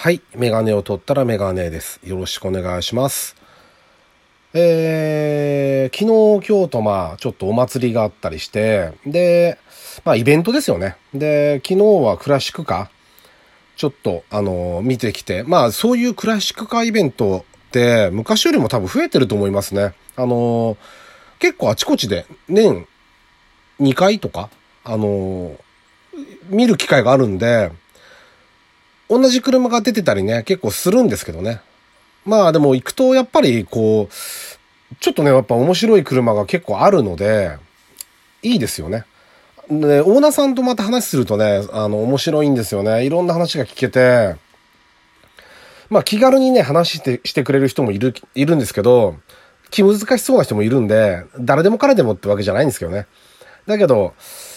はい。メガネを取ったらメガネです。よろしくお願いします。えー、昨日、今日とまあ、ちょっとお祭りがあったりして、で、まあ、イベントですよね。で、昨日はクラシックカー、ちょっと、あの見てきて、まあ、そういうクラシックカーイベントって、昔よりも多分増えてると思いますね。あの結構あちこちで、年2回とか、あの見る機会があるんで、同じ車が出てたりね、結構するんですけどね。まあでも行くとやっぱりこう、ちょっとね、やっぱ面白い車が結構あるので、いいですよね。で、オーナーさんとまた話するとね、あの、面白いんですよね。いろんな話が聞けて、まあ気軽にね、話して、してくれる人もいる、いるんですけど、気難しそうな人もいるんで、誰でも彼でもってわけじゃないんですけどね。だけど、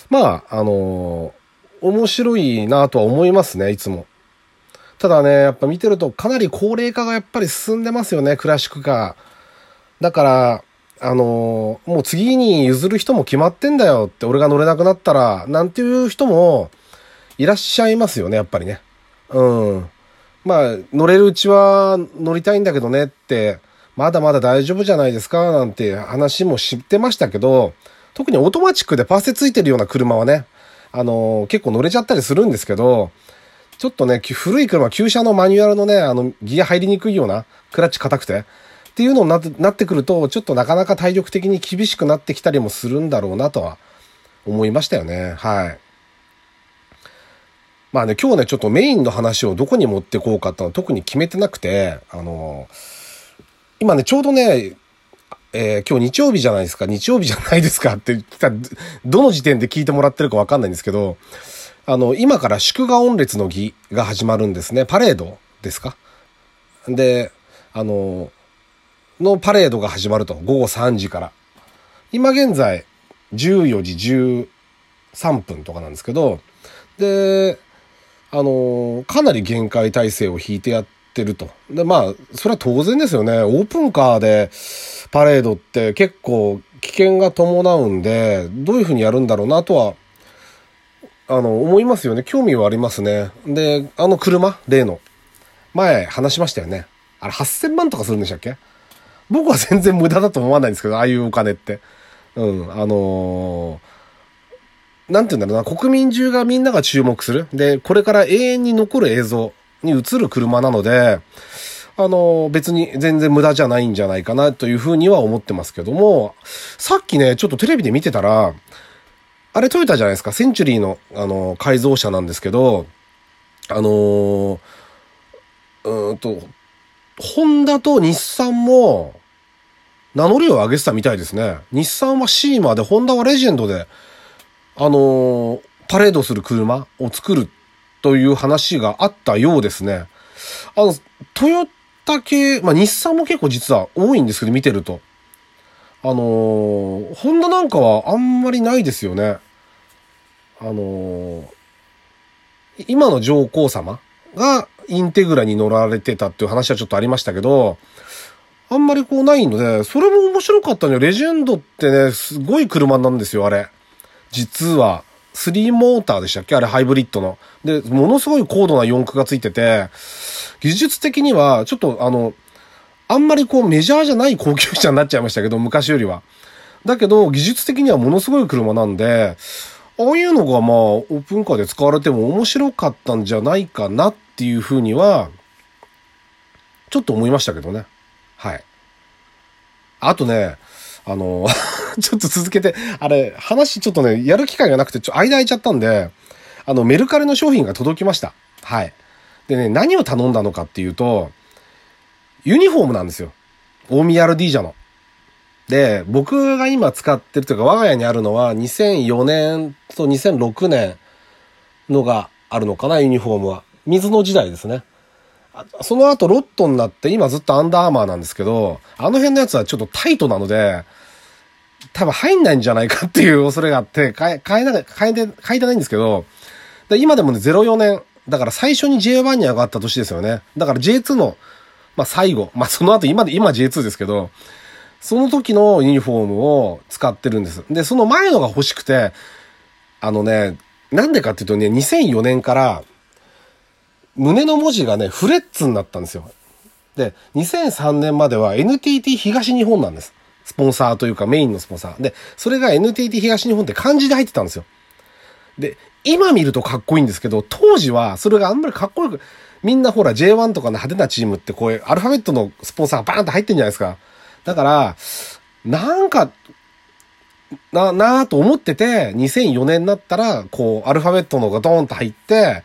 まあ、あの面白いなとは思いますね、いつも。ただね、やっぱ見てるとかなり高齢化がやっぱり進んでますよね、クラシックカー。だから、あのもう次に譲る人も決まってんだよって、俺が乗れなくなったら、なんていう人もいらっしゃいますよね、やっぱりね。うん。まあ、乗れるうちは乗りたいんだけどねって、まだまだ大丈夫じゃないですか、なんて話も知ってましたけど、特にオートマチックでパワステついてるような車はね、あの結構乗れちゃったりするんですけど、ちょっとね、古い車、旧車のマニュアルのね、あの、ギア入りにくいような、クラッチ硬くて、っていうのになってくると、ちょっとなかなか体力的に厳しくなってきたりもするんだろうなとは思いましたよね。はい。まあね、今日ね、ちょっとメインの話をどこに持ってこうかってのは特に決めてなくて、あの、今ね、ちょうどね、えー今日日曜日じゃないですか、日曜日じゃないですかって言った、どの時点で聞いてもらってるかわかんないんですけど、あの、今から祝賀音列の儀が始まるんですね。パレードですか？で、あの、のパレードが始まると。午後3時から。今現在、14時13分とかなんですけど、で、あの、かなり限界体制を引いてやってると。で、まあ、それは当然ですよね。オープンカーでパレードって結構危険が伴うんで、どういうふうにやるんだろうなとはあの、思いますよね。興味はありますね。で、あの車、例の。前話しましたよね。あれ8000万とかするんでしたっけ？僕は全然無駄だと思わないんですけど、ああいうお金って。うん、あのーなんて言うんだろうな、国民中がみんなが注目する。で、これから永遠に残る映像に映る車なので、あのー別に全然無駄じゃないんじゃないかなというふうには思ってますけども、さっきね、ちょっとテレビで見てたら、あれトヨタじゃないですか？センチュリーの、あの、改造車なんですけど、あのーうんと、ホンダと日産も、名乗りを上げてたみたいですね。日産はシーマで、ホンダはレジェンドで、あのーパレードする車を作るという話があったようですね。あの、トヨタ系、まあ、日産も結構実は多いんですけど、見てると。あのーホンダなんかはあんまりないですよね。あのー今の上皇様がインテグラに乗られてたっていう話はちょっとありましたけど、あんまりこうないので、それも面白かったのよ。レジェンドってね、すごい車なんですよ、あれ。実は。スリーモーターでしたっけ？あれ、ハイブリッドの。で、ものすごい高度な四駆がついてて、技術的には、ちょっとあの、あんまりこうメジャーじゃない高級車になっちゃいましたけど、昔よりは。だけど、技術的にはものすごい車なんで、ああいうのがまあ、オープンカーで使われても面白かったんじゃないかなっていうふうには、ちょっと思いましたけどね。はい。あとね、あの、ちょっと続けて、あれ、話ちょっとね、やる機会がなくて、ちょ、間空いちゃったんで、あの、メルカリの商品が届きました。はい。でね、何を頼んだのかっていうと、ユニフォームなんですよ。大宮 RD 社の。で、僕が今使ってるというか、我が家にあるのは2004年と2006年のがあるのかな、ユニフォームは。水の時代ですね。その後ロットになって、今ずっとアンダーアーマーなんですけど、あの辺のやつはちょっとタイトなので、多分入んないんじゃないかっていう恐れがあって、買え、買えな、買えて、買えてないんですけど、で今でもね、04年、だから最初に J1 に上がった年ですよね。だから J2 の、まあ最後、まあその後今で、今 J2 ですけど、その時のユニフォームを使ってるんです。で、その前のが欲しくて、あのね、なんでかっていうとね、2004年から胸の文字がね、フレッツになったんですよ。で、2003年までは NTT 東日本なんです。スポンサーというかメインのスポンサー。で、それが NTT 東日本って漢字で入ってたんですよ。で、今見るとかっこいいんですけど、当時はそれがあんまりかっこよく、みんなほら J1 とかの派手なチームってこういうアルファベットのスポンサーがバーンって入ってんじゃないですか。だから、なんか、な、なぁと思ってて、2004年になったら、こう、アルファベットのがドーンと入って、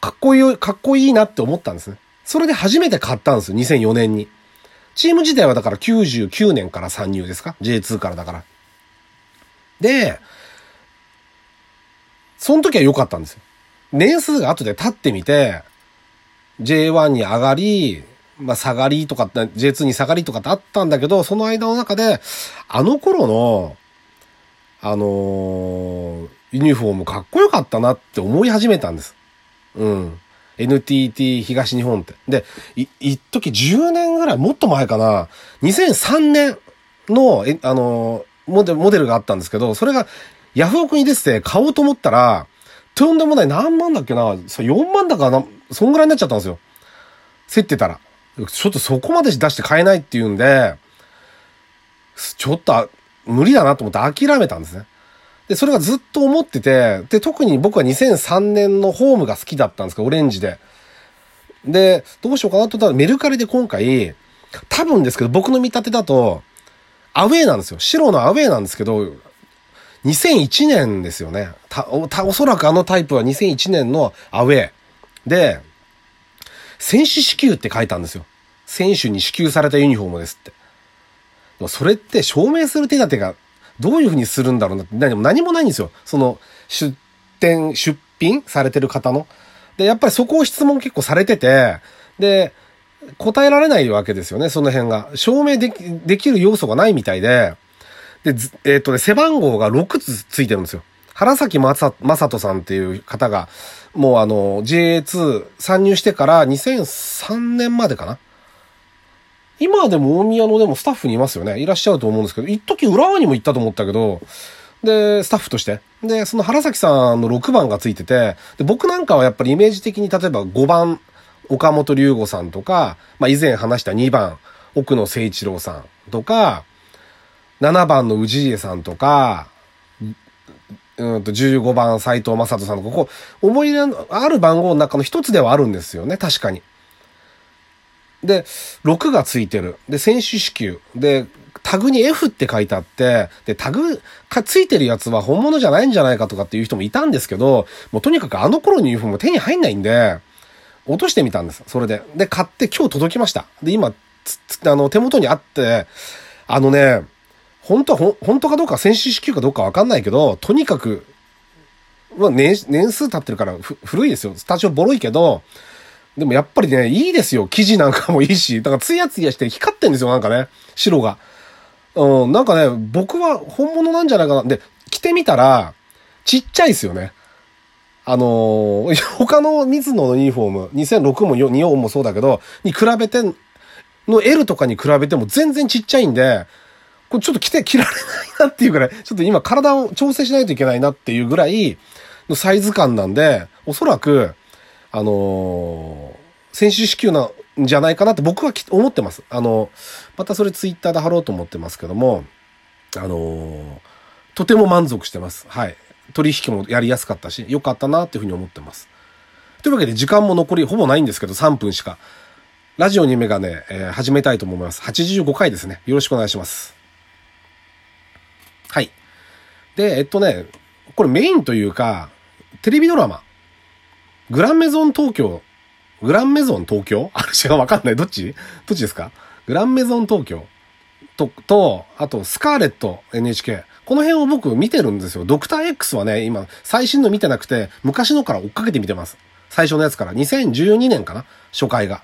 かっこいい、かっこいいなって思ったんですね。それで初めて買ったんですよ、2004年に。チーム自体はだから99年から参入ですか ?J2 からだから。で、その時は良かったんですよ。年数が後で経ってみて、J1 に上がり、まあ、下がりとか、J2 に下がりとかってあったんだけど、その間の中で、あの頃の、あの、ユニフォームかっこよかったなって思い始めたんです。うん。NTT 東日本って。で、い、一時10年ぐらい、もっと前かな、2003年の、え、あの、モデル、モデルがあったんですけど、それがヤフオクに出てて買おうと思ったら、とんでもない何万だっけな、4万だかな、そんぐらいになっちゃったんですよ。競ってたら。ちょっとそこまで出して買えないっていうんで、ちょっと無理だなと思って諦めたんですね。で、それがずっと思ってて、で、特に僕は2003年のホームが好きだったんですか、オレンジで。で、どうしようかなと思ったらメルカリで今回、多分ですけど、僕の見立てだと、アウェーなんですよ。白のアウェーなんですけど、2001年ですよね。た、た、おそらくあのタイプは2001年のアウェー。で、選手支給って書いたんですよ。選手に支給されたユニフォームですって。それって証明する手立てがどういうふうにするんだろうなって何も何もないんですよ。その出店、出品されてる方の。で、やっぱりそこを質問結構されてて、で、答えられないわけですよね、その辺が。証明でき、できる要素がないみたいで、で、えっ、ー、とね、背番号が6つついてるんですよ。原崎正人さんっていう方が、もうあの、JA2 参入してから2003年までかな今でも大宮のでもスタッフにいますよね。いらっしゃると思うんですけど、一時浦和にも行ったと思ったけど、で、スタッフとして。で、その原崎さんの6番がついてて、で、僕なんかはやっぱりイメージ的に例えば5番、岡本隆吾さんとか、まあ以前話した2番、奥野誠一郎さんとか、7番の氏家さんとか、うんと15番斎藤正人さんとか、こう、思い入れのある番号の中の一つではあるんですよね、確かに。で、6がついてる。で、選手支給。で、タグに F って書いてあって、で、タグがついてるやつは本物じゃないんじゃないかとかっていう人もいたんですけど、もうとにかくあの頃のユニフォーム手に入んないんで、落としてみたんです。それで。で、買って今日届きました。で、今、あの、手元にあって、あのね、本当は、本当かどうか、選手支給かどうかわかんないけど、とにかく、まあ年、年数経ってるから古いですよ。スタジオボロいけど、でもやっぱりね、いいですよ。生地なんかもいいし。だからツヤツヤして光ってんですよ、なんかね。白が。うん、なんかね、僕は本物なんじゃないかな。で、着てみたら、ちっちゃいですよね。あのー、他の水野のユニフォーム、2006も24もそうだけど、に比べて、の L とかに比べても全然ちっちゃいんで、これちょっと着て、着られないなっていうぐらい、ちょっと今体を調整しないといけないなっていうぐらいのサイズ感なんで、おそらく、あのー、選手支給なんじゃないかなって僕は思ってます。あの、またそれツイッターで貼ろうと思ってますけども、あのー、とても満足してます。はい。取引もやりやすかったし、良かったなっていうふうに思ってます。というわけで時間も残りほぼないんですけど、3分しか。ラジオにメガネ、えー、始めたいと思います。85回ですね。よろしくお願いします。はい。で、えっとね、これメインというか、テレビドラマ、グランメゾン東京、グランメゾン東京？あれ違うわかんない。どっち？どっちですか？グランメゾン東京と、と、あと、スカーレット NHK。この辺を僕見てるんですよ。ドクター X はね、今、最新の見てなくて、昔のから追っかけて見てます。最初のやつから。2012年かな？初回が。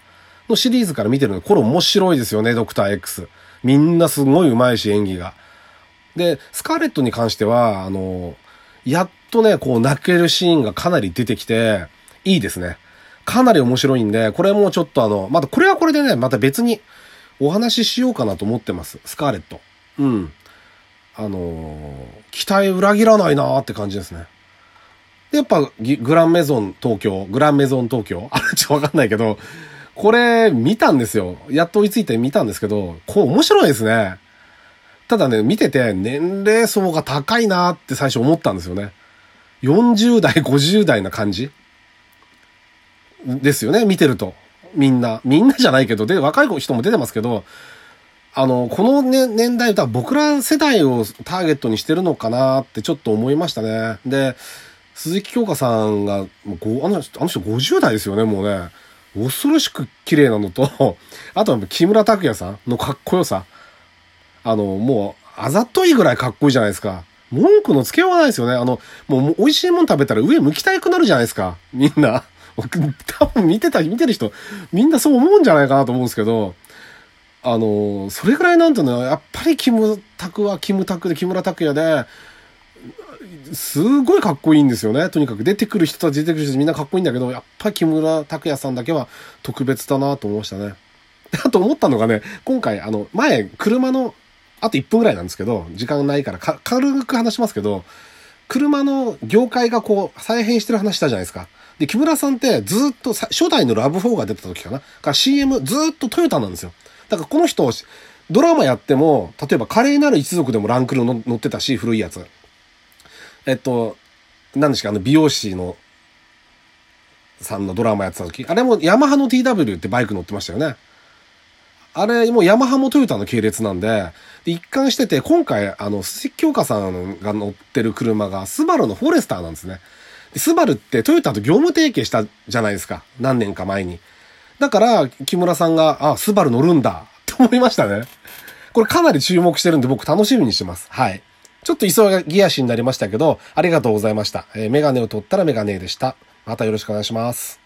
のシリーズから見てるのこれ面白いですよね、ドクター X。みんなすごい上手いし、演技が。で、スカーレットに関しては、あの、やっとね、こう泣けるシーンがかなり出てきて、いいですね。かなり面白いんで、これもちょっとあの、またこれはこれでね、また別にお話ししようかなと思ってます。スカーレット。うん。あの期待裏切らないなーって感じですね。で、やっぱグランメゾン東京、グランメゾン東京？あれちょっとわかんないけど、これ見たんですよ。やっと追いついて見たんですけど、こう面白いですね。ただね、見てて年齢層が高いなって最初思ったんですよね。40代、50代な感じですよね、見てると。みんな。みんなじゃないけど、で、若い人も出てますけど、あの、この、ね、年代は僕ら世代をターゲットにしてるのかなってちょっと思いましたね。で、鈴木京香さんが、もうあの人、あの人50代ですよね、もうね。恐ろしく綺麗なのと、あとは木村拓哉さんのかっこよさ。あの、もう、あざといぐらいかっこいいじゃないですか。文句のつけようがないですよね。あの、もう美味しいもん食べたら上向きたくなるじゃないですか。みんな。多分見てた、見てる人、みんなそう思うんじゃないかなと思うんですけど、あの、それぐらいなんていうのは、やっぱりキムタクはキムタクで木村拓哉で、すごいかっこいいんですよね。とにかく出てくる人たち出てくる人みんなかっこいいんだけど、やっぱり木村拓哉さんだけは特別だなと思いましたね。あと思ったのがね、今回あの、前、車の、あと1分ぐらいなんですけど、時間ないからか軽く話しますけど、車の業界がこう、再編してる話したじゃないですか。で、木村さんってずっと、初代のラブ4が出た時かな。から CM ずっとトヨタなんですよ。だからこの人、ドラマやっても、例えば華麗なる一族でもランクルの乗ってたし、古いやつ。えっと、何ですか、あの、美容師の、さんのドラマやってた時。あれもヤマハの TW ってバイク乗ってましたよね。あれもうヤマハもトヨタの系列なんで、で一貫してて、今回、あの、鈴木京香さんが乗ってる車が、スバルのフォレスターなんですね。スバルってトヨタと業務提携したじゃないですか。何年か前に。だから、木村さんが、あ、スバル乗るんだ、って思いましたね。これかなり注目してるんで僕楽しみにしてます。はい。ちょっと急ぎ足になりましたけど、ありがとうございました。えー、メガネを取ったらメガネでした。またよろしくお願いします。